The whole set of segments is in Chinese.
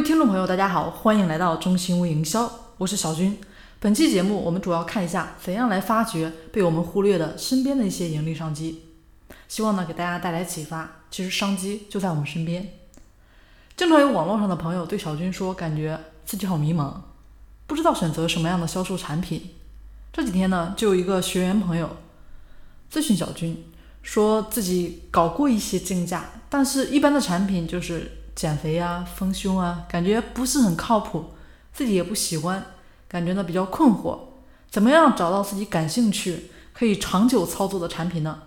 位听众朋友，大家好，欢迎来到中心微营销，我是小军。本期节目我们主要看一下怎样来发掘被我们忽略的身边的一些盈利商机，希望呢给大家带来启发。其实商机就在我们身边。经常有网络上的朋友对小军说，感觉自己好迷茫，不知道选择什么样的销售产品。这几天呢，就有一个学员朋友咨询小军，说自己搞过一些竞价，但是一般的产品就是减肥啊、丰胸啊，感觉不是很靠谱，自己也不喜欢，感觉呢比较困惑，怎么样找到自己感兴趣、可以长久操作的产品呢？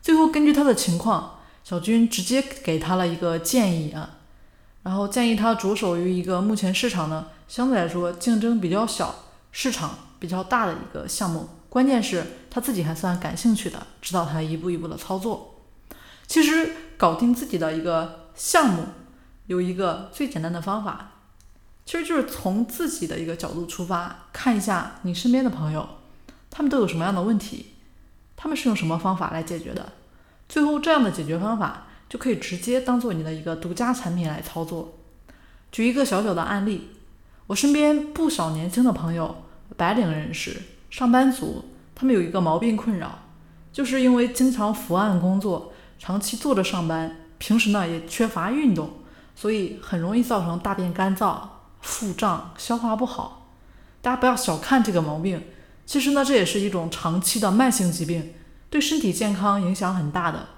最后根据他的情况，小军直接给他了一个建议啊，然后建议他着手于一个目前市场呢相对来说竞争比较小、市场。比较大的一个项目，关键是他自己还算感兴趣的，指导他一步一步的操作。其实搞定自己的一个项目，有一个最简单的方法，其实就是从自己的一个角度出发，看一下你身边的朋友，他们都有什么样的问题，他们是用什么方法来解决的，最后这样的解决方法就可以直接当做你的一个独家产品来操作。举一个小小的案例，我身边不少年轻的朋友。白领人士、上班族，他们有一个毛病困扰，就是因为经常伏案工作，长期坐着上班，平时呢也缺乏运动，所以很容易造成大便干燥、腹胀、消化不好。大家不要小看这个毛病，其实呢这也是一种长期的慢性疾病，对身体健康影响很大的。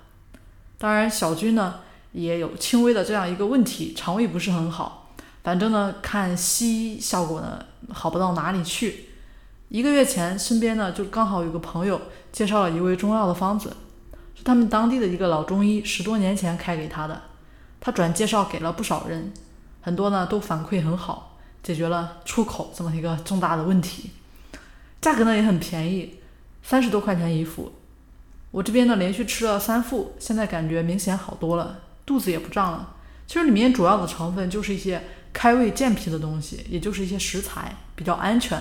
当然，小军呢也有轻微的这样一个问题，肠胃不是很好。反正呢，看西医效果呢好不到哪里去。一个月前，身边呢就刚好有个朋友介绍了一味中药的方子，是他们当地的一个老中医十多年前开给他的。他转介绍给了不少人，很多呢都反馈很好，解决了出口这么一个重大的问题。价格呢也很便宜，三十多块钱一副。我这边呢连续吃了三副，现在感觉明显好多了，肚子也不胀了。其实里面主要的成分就是一些。开胃健脾的东西，也就是一些食材比较安全，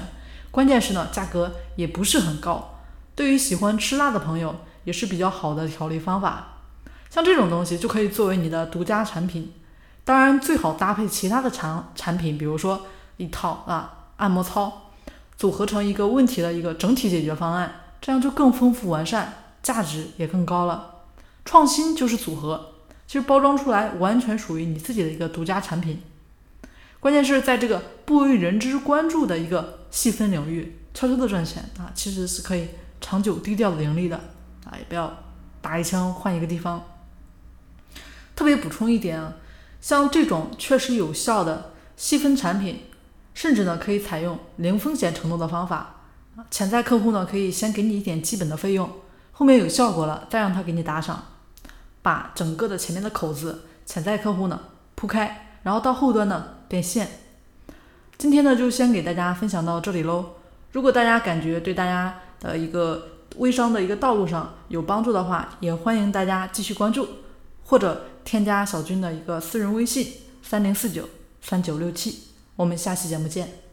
关键是呢价格也不是很高，对于喜欢吃辣的朋友也是比较好的调理方法。像这种东西就可以作为你的独家产品，当然最好搭配其他的产产品，比如说一套啊按摩操，组合成一个问题的一个整体解决方案，这样就更丰富完善，价值也更高了。创新就是组合，其实包装出来完全属于你自己的一个独家产品。关键是在这个不为人知关注的一个细分领域，悄悄的赚钱啊，其实是可以长久低调的盈利的啊，也不要打一枪换一个地方。特别补充一点啊，像这种确实有效的细分产品，甚至呢可以采用零风险承诺的方法，潜在客户呢可以先给你一点基本的费用，后面有效果了再让他给你打赏，把整个的前面的口子潜在客户呢铺开，然后到后端呢。变现，今天呢就先给大家分享到这里喽。如果大家感觉对大家的一个微商的一个道路上有帮助的话，也欢迎大家继续关注，或者添加小军的一个私人微信三零四九三九六七。我们下期节目见。